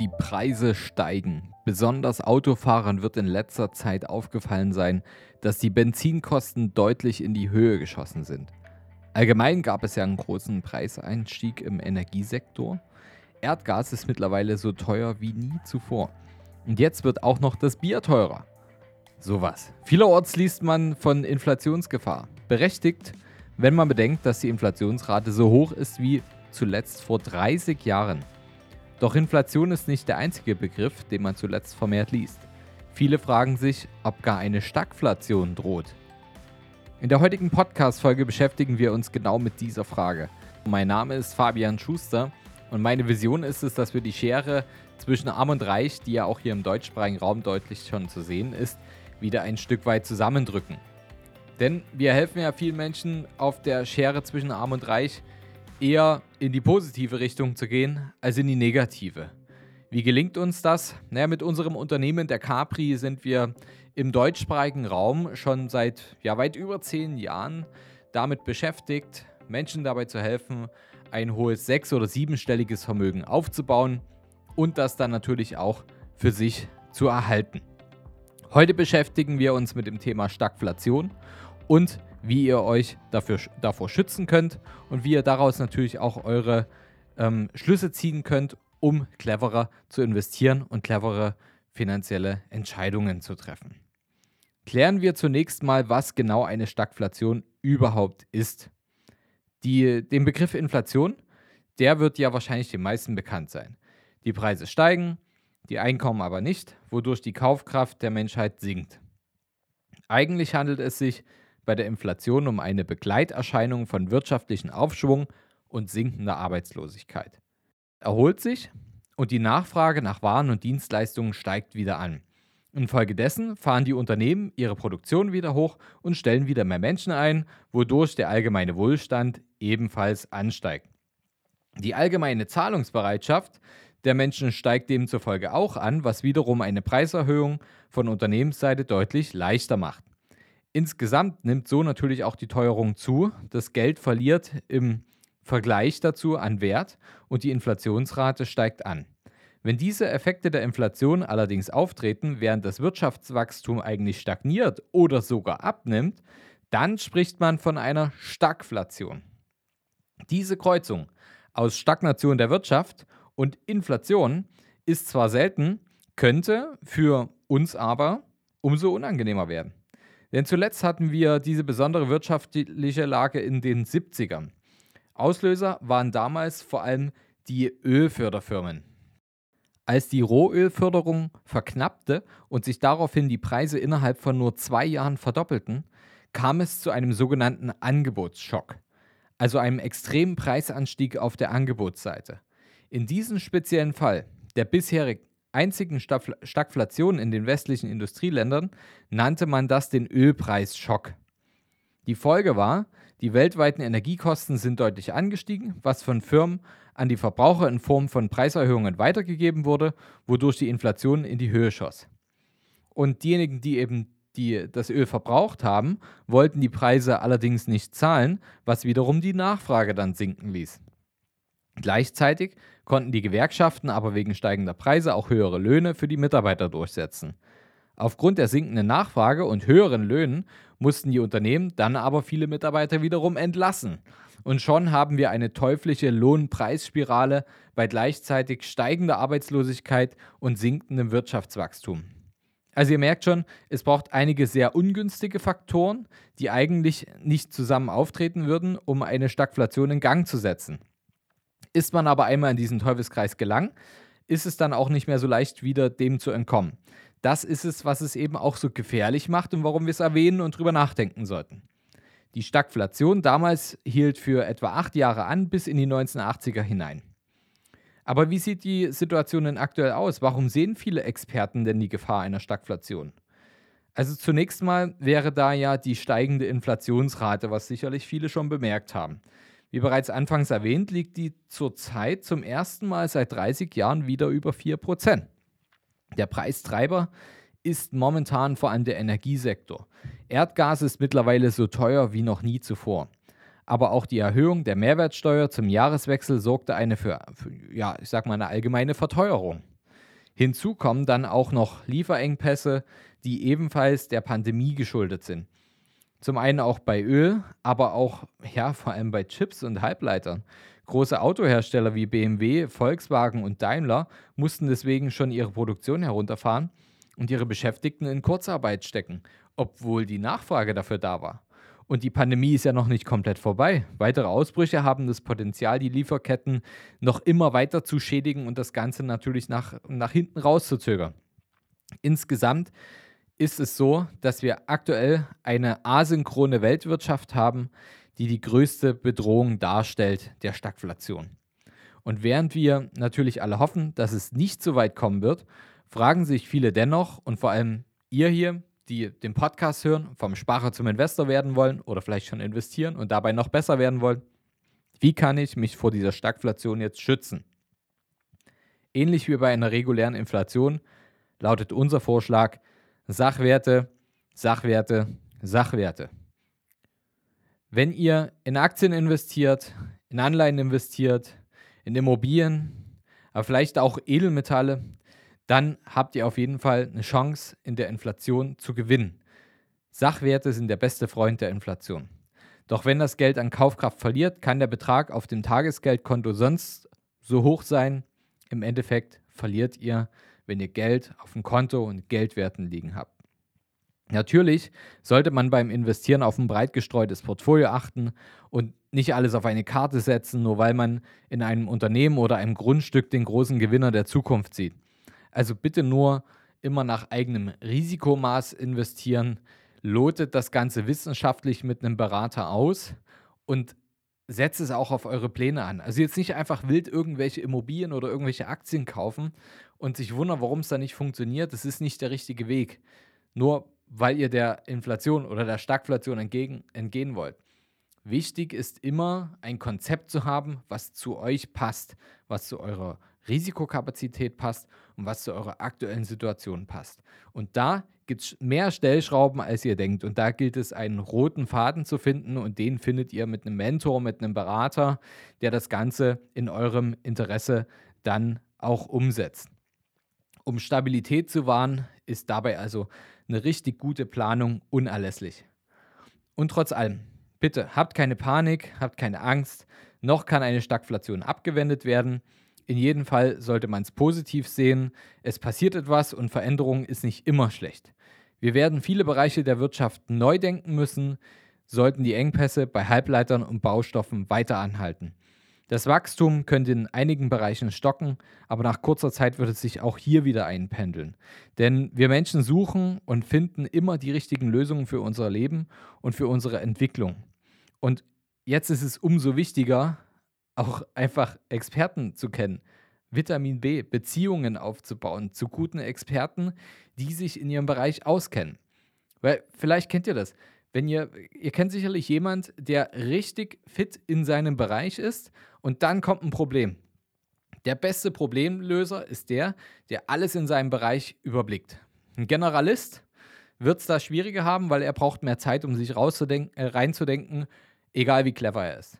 Die Preise steigen. Besonders Autofahrern wird in letzter Zeit aufgefallen sein, dass die Benzinkosten deutlich in die Höhe geschossen sind. Allgemein gab es ja einen großen Preiseinstieg im Energiesektor. Erdgas ist mittlerweile so teuer wie nie zuvor. Und jetzt wird auch noch das Bier teurer. Sowas. Vielerorts liest man von Inflationsgefahr. Berechtigt, wenn man bedenkt, dass die Inflationsrate so hoch ist wie zuletzt vor 30 Jahren. Doch Inflation ist nicht der einzige Begriff, den man zuletzt vermehrt liest. Viele fragen sich, ob gar eine Stagflation droht. In der heutigen Podcast-Folge beschäftigen wir uns genau mit dieser Frage. Mein Name ist Fabian Schuster und meine Vision ist es, dass wir die Schere zwischen Arm und Reich, die ja auch hier im deutschsprachigen Raum deutlich schon zu sehen ist, wieder ein Stück weit zusammendrücken. Denn wir helfen ja vielen Menschen auf der Schere zwischen Arm und Reich eher in die positive Richtung zu gehen als in die negative. Wie gelingt uns das? Naja, mit unserem Unternehmen der Capri sind wir im deutschsprachigen Raum schon seit ja, weit über zehn Jahren damit beschäftigt, Menschen dabei zu helfen, ein hohes sechs- oder siebenstelliges Vermögen aufzubauen und das dann natürlich auch für sich zu erhalten. Heute beschäftigen wir uns mit dem Thema Stagflation und wie ihr euch dafür, davor schützen könnt und wie ihr daraus natürlich auch eure ähm, Schlüsse ziehen könnt, um cleverer zu investieren und clevere finanzielle Entscheidungen zu treffen. Klären wir zunächst mal, was genau eine Stagflation überhaupt ist. Die, den Begriff Inflation, der wird ja wahrscheinlich den meisten bekannt sein. Die Preise steigen, die Einkommen aber nicht, wodurch die Kaufkraft der Menschheit sinkt. Eigentlich handelt es sich bei der Inflation um eine Begleiterscheinung von wirtschaftlichen Aufschwung und sinkender Arbeitslosigkeit. Erholt sich und die Nachfrage nach Waren und Dienstleistungen steigt wieder an. Infolgedessen fahren die Unternehmen ihre Produktion wieder hoch und stellen wieder mehr Menschen ein, wodurch der allgemeine Wohlstand ebenfalls ansteigt. Die allgemeine Zahlungsbereitschaft der Menschen steigt demzufolge auch an, was wiederum eine Preiserhöhung von Unternehmensseite deutlich leichter macht. Insgesamt nimmt so natürlich auch die Teuerung zu. Das Geld verliert im Vergleich dazu an Wert und die Inflationsrate steigt an. Wenn diese Effekte der Inflation allerdings auftreten, während das Wirtschaftswachstum eigentlich stagniert oder sogar abnimmt, dann spricht man von einer Stagflation. Diese Kreuzung aus Stagnation der Wirtschaft und Inflation ist zwar selten, könnte für uns aber umso unangenehmer werden. Denn zuletzt hatten wir diese besondere wirtschaftliche Lage in den 70ern. Auslöser waren damals vor allem die Ölförderfirmen. Als die Rohölförderung verknappte und sich daraufhin die Preise innerhalb von nur zwei Jahren verdoppelten, kam es zu einem sogenannten Angebotsschock, also einem extremen Preisanstieg auf der Angebotsseite. In diesem speziellen Fall, der bisherig einzigen Stagflation in den westlichen Industrieländern nannte man das den Ölpreisschock. Die Folge war, die weltweiten Energiekosten sind deutlich angestiegen, was von Firmen an die Verbraucher in Form von Preiserhöhungen weitergegeben wurde, wodurch die Inflation in die Höhe schoss. Und diejenigen, die eben die das Öl verbraucht haben, wollten die Preise allerdings nicht zahlen, was wiederum die Nachfrage dann sinken ließ. Gleichzeitig konnten die Gewerkschaften aber wegen steigender Preise auch höhere Löhne für die Mitarbeiter durchsetzen. Aufgrund der sinkenden Nachfrage und höheren Löhnen mussten die Unternehmen dann aber viele Mitarbeiter wiederum entlassen. Und schon haben wir eine teuflische Lohnpreisspirale bei gleichzeitig steigender Arbeitslosigkeit und sinkendem Wirtschaftswachstum. Also ihr merkt schon, es braucht einige sehr ungünstige Faktoren, die eigentlich nicht zusammen auftreten würden, um eine Stagflation in Gang zu setzen. Ist man aber einmal in diesen Teufelskreis gelangt, ist es dann auch nicht mehr so leicht, wieder dem zu entkommen. Das ist es, was es eben auch so gefährlich macht und warum wir es erwähnen und drüber nachdenken sollten. Die Stagflation damals hielt für etwa acht Jahre an, bis in die 1980er hinein. Aber wie sieht die Situation denn aktuell aus? Warum sehen viele Experten denn die Gefahr einer Stagflation? Also zunächst mal wäre da ja die steigende Inflationsrate, was sicherlich viele schon bemerkt haben. Wie bereits anfangs erwähnt, liegt die zurzeit zum ersten Mal seit 30 Jahren wieder über 4%. Der Preistreiber ist momentan vor allem der Energiesektor. Erdgas ist mittlerweile so teuer wie noch nie zuvor. Aber auch die Erhöhung der Mehrwertsteuer zum Jahreswechsel sorgte eine für, für ja, ich sag mal, eine allgemeine Verteuerung. Hinzu kommen dann auch noch Lieferengpässe, die ebenfalls der Pandemie geschuldet sind. Zum einen auch bei Öl, aber auch ja, vor allem bei Chips und Halbleitern. Große Autohersteller wie BMW, Volkswagen und Daimler mussten deswegen schon ihre Produktion herunterfahren und ihre Beschäftigten in Kurzarbeit stecken, obwohl die Nachfrage dafür da war. Und die Pandemie ist ja noch nicht komplett vorbei. Weitere Ausbrüche haben das Potenzial, die Lieferketten noch immer weiter zu schädigen und das Ganze natürlich nach, nach hinten rauszuzögern. Insgesamt ist es so, dass wir aktuell eine asynchrone Weltwirtschaft haben, die die größte Bedrohung darstellt der Stagflation. Und während wir natürlich alle hoffen, dass es nicht so weit kommen wird, fragen sich viele dennoch und vor allem ihr hier, die den Podcast hören, vom Sparer zum Investor werden wollen oder vielleicht schon investieren und dabei noch besser werden wollen, wie kann ich mich vor dieser Stagflation jetzt schützen? Ähnlich wie bei einer regulären Inflation lautet unser Vorschlag Sachwerte, Sachwerte, Sachwerte. Wenn ihr in Aktien investiert, in Anleihen investiert, in Immobilien, aber vielleicht auch Edelmetalle, dann habt ihr auf jeden Fall eine Chance, in der Inflation zu gewinnen. Sachwerte sind der beste Freund der Inflation. Doch wenn das Geld an Kaufkraft verliert, kann der Betrag auf dem Tagesgeldkonto sonst so hoch sein. Im Endeffekt verliert ihr, wenn ihr Geld auf dem Konto und Geldwerten liegen habt. Natürlich sollte man beim Investieren auf ein breit gestreutes Portfolio achten und nicht alles auf eine Karte setzen, nur weil man in einem Unternehmen oder einem Grundstück den großen Gewinner der Zukunft sieht. Also bitte nur immer nach eigenem Risikomaß investieren. Lotet das Ganze wissenschaftlich mit einem Berater aus und setzt es auch auf eure Pläne an. Also jetzt nicht einfach wild irgendwelche Immobilien oder irgendwelche Aktien kaufen und sich wundern, warum es da nicht funktioniert. Das ist nicht der richtige Weg. Nur weil ihr der Inflation oder der Stagflation entgegen, entgehen wollt. Wichtig ist immer ein Konzept zu haben, was zu euch passt, was zu eurer Risikokapazität passt und was zu eurer aktuellen Situation passt. Und da gibt es mehr Stellschrauben, als ihr denkt. Und da gilt es, einen roten Faden zu finden. Und den findet ihr mit einem Mentor, mit einem Berater, der das Ganze in eurem Interesse dann auch umsetzt. Um Stabilität zu wahren, ist dabei also eine richtig gute Planung unerlässlich. Und trotz allem, bitte habt keine Panik, habt keine Angst. Noch kann eine Stagflation abgewendet werden. In jedem Fall sollte man es positiv sehen. Es passiert etwas und Veränderung ist nicht immer schlecht. Wir werden viele Bereiche der Wirtschaft neu denken müssen, sollten die Engpässe bei Halbleitern und Baustoffen weiter anhalten. Das Wachstum könnte in einigen Bereichen stocken, aber nach kurzer Zeit wird es sich auch hier wieder einpendeln. Denn wir Menschen suchen und finden immer die richtigen Lösungen für unser Leben und für unsere Entwicklung. Und jetzt ist es umso wichtiger, auch einfach Experten zu kennen, Vitamin B, Beziehungen aufzubauen zu guten Experten, die sich in ihrem Bereich auskennen. Weil vielleicht kennt ihr das. Wenn ihr, ihr kennt sicherlich jemand, der richtig fit in seinem Bereich ist und dann kommt ein Problem. Der beste Problemlöser ist der, der alles in seinem Bereich überblickt. Ein Generalist wird es da schwieriger haben, weil er braucht mehr Zeit, um sich äh, reinzudenken, egal wie clever er ist.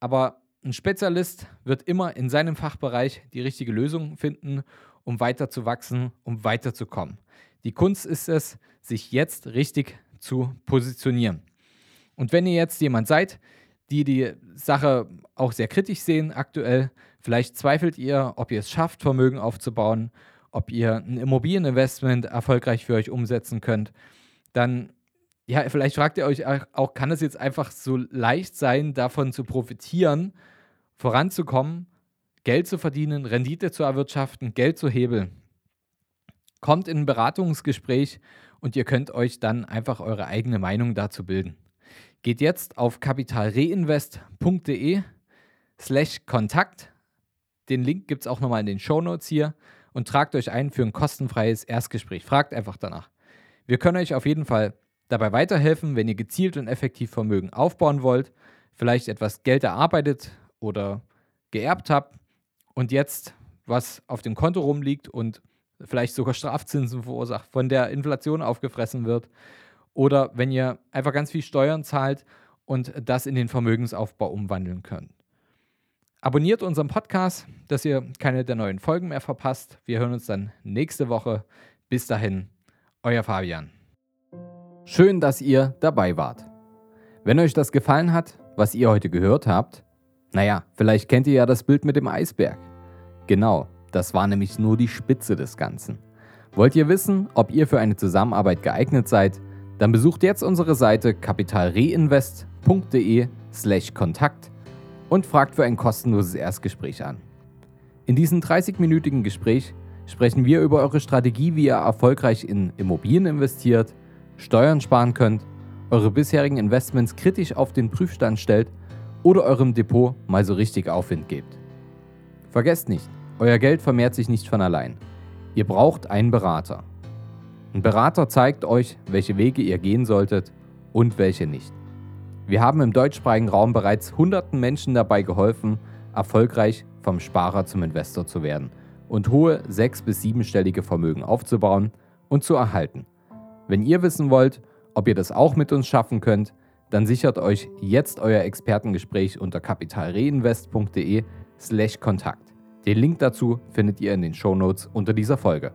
Aber ein Spezialist wird immer in seinem Fachbereich die richtige Lösung finden, um weiter zu wachsen, um weiterzukommen. Die Kunst ist es, sich jetzt richtig zu positionieren. Und wenn ihr jetzt jemand seid, die die Sache auch sehr kritisch sehen aktuell, vielleicht zweifelt ihr, ob ihr es schafft, Vermögen aufzubauen, ob ihr ein Immobilieninvestment erfolgreich für euch umsetzen könnt, dann ja, vielleicht fragt ihr euch auch, kann es jetzt einfach so leicht sein, davon zu profitieren, voranzukommen, Geld zu verdienen, Rendite zu erwirtschaften, Geld zu hebeln. Kommt in ein Beratungsgespräch und ihr könnt euch dann einfach eure eigene Meinung dazu bilden. Geht jetzt auf kapitalreinvest.de slash Kontakt. Den Link gibt es auch nochmal in den Show Notes hier und tragt euch ein für ein kostenfreies Erstgespräch. Fragt einfach danach. Wir können euch auf jeden Fall dabei weiterhelfen, wenn ihr gezielt und effektiv Vermögen aufbauen wollt, vielleicht etwas Geld erarbeitet oder geerbt habt und jetzt was auf dem Konto rumliegt und vielleicht sogar Strafzinsen verursacht, von der Inflation aufgefressen wird. Oder wenn ihr einfach ganz viel Steuern zahlt und das in den Vermögensaufbau umwandeln könnt. Abonniert unseren Podcast, dass ihr keine der neuen Folgen mehr verpasst. Wir hören uns dann nächste Woche. Bis dahin, euer Fabian. Schön, dass ihr dabei wart. Wenn euch das gefallen hat, was ihr heute gehört habt, naja, vielleicht kennt ihr ja das Bild mit dem Eisberg. Genau, das war nämlich nur die Spitze des Ganzen. Wollt ihr wissen, ob ihr für eine Zusammenarbeit geeignet seid? Dann besucht jetzt unsere Seite kapitalreinvest.de/kontakt und fragt für ein kostenloses Erstgespräch an. In diesem 30-minütigen Gespräch sprechen wir über eure Strategie, wie ihr erfolgreich in Immobilien investiert, Steuern sparen könnt, eure bisherigen Investments kritisch auf den Prüfstand stellt oder eurem Depot mal so richtig Aufwind gebt. Vergesst nicht, euer Geld vermehrt sich nicht von allein. Ihr braucht einen Berater. Ein Berater zeigt euch, welche Wege ihr gehen solltet und welche nicht. Wir haben im deutschsprachigen Raum bereits hunderten Menschen dabei geholfen, erfolgreich vom Sparer zum Investor zu werden und hohe sechs- bis siebenstellige Vermögen aufzubauen und zu erhalten. Wenn ihr wissen wollt, ob ihr das auch mit uns schaffen könnt, dann sichert euch jetzt euer Expertengespräch unter kapitalreinvest.de/kontakt. Den Link dazu findet ihr in den Shownotes unter dieser Folge.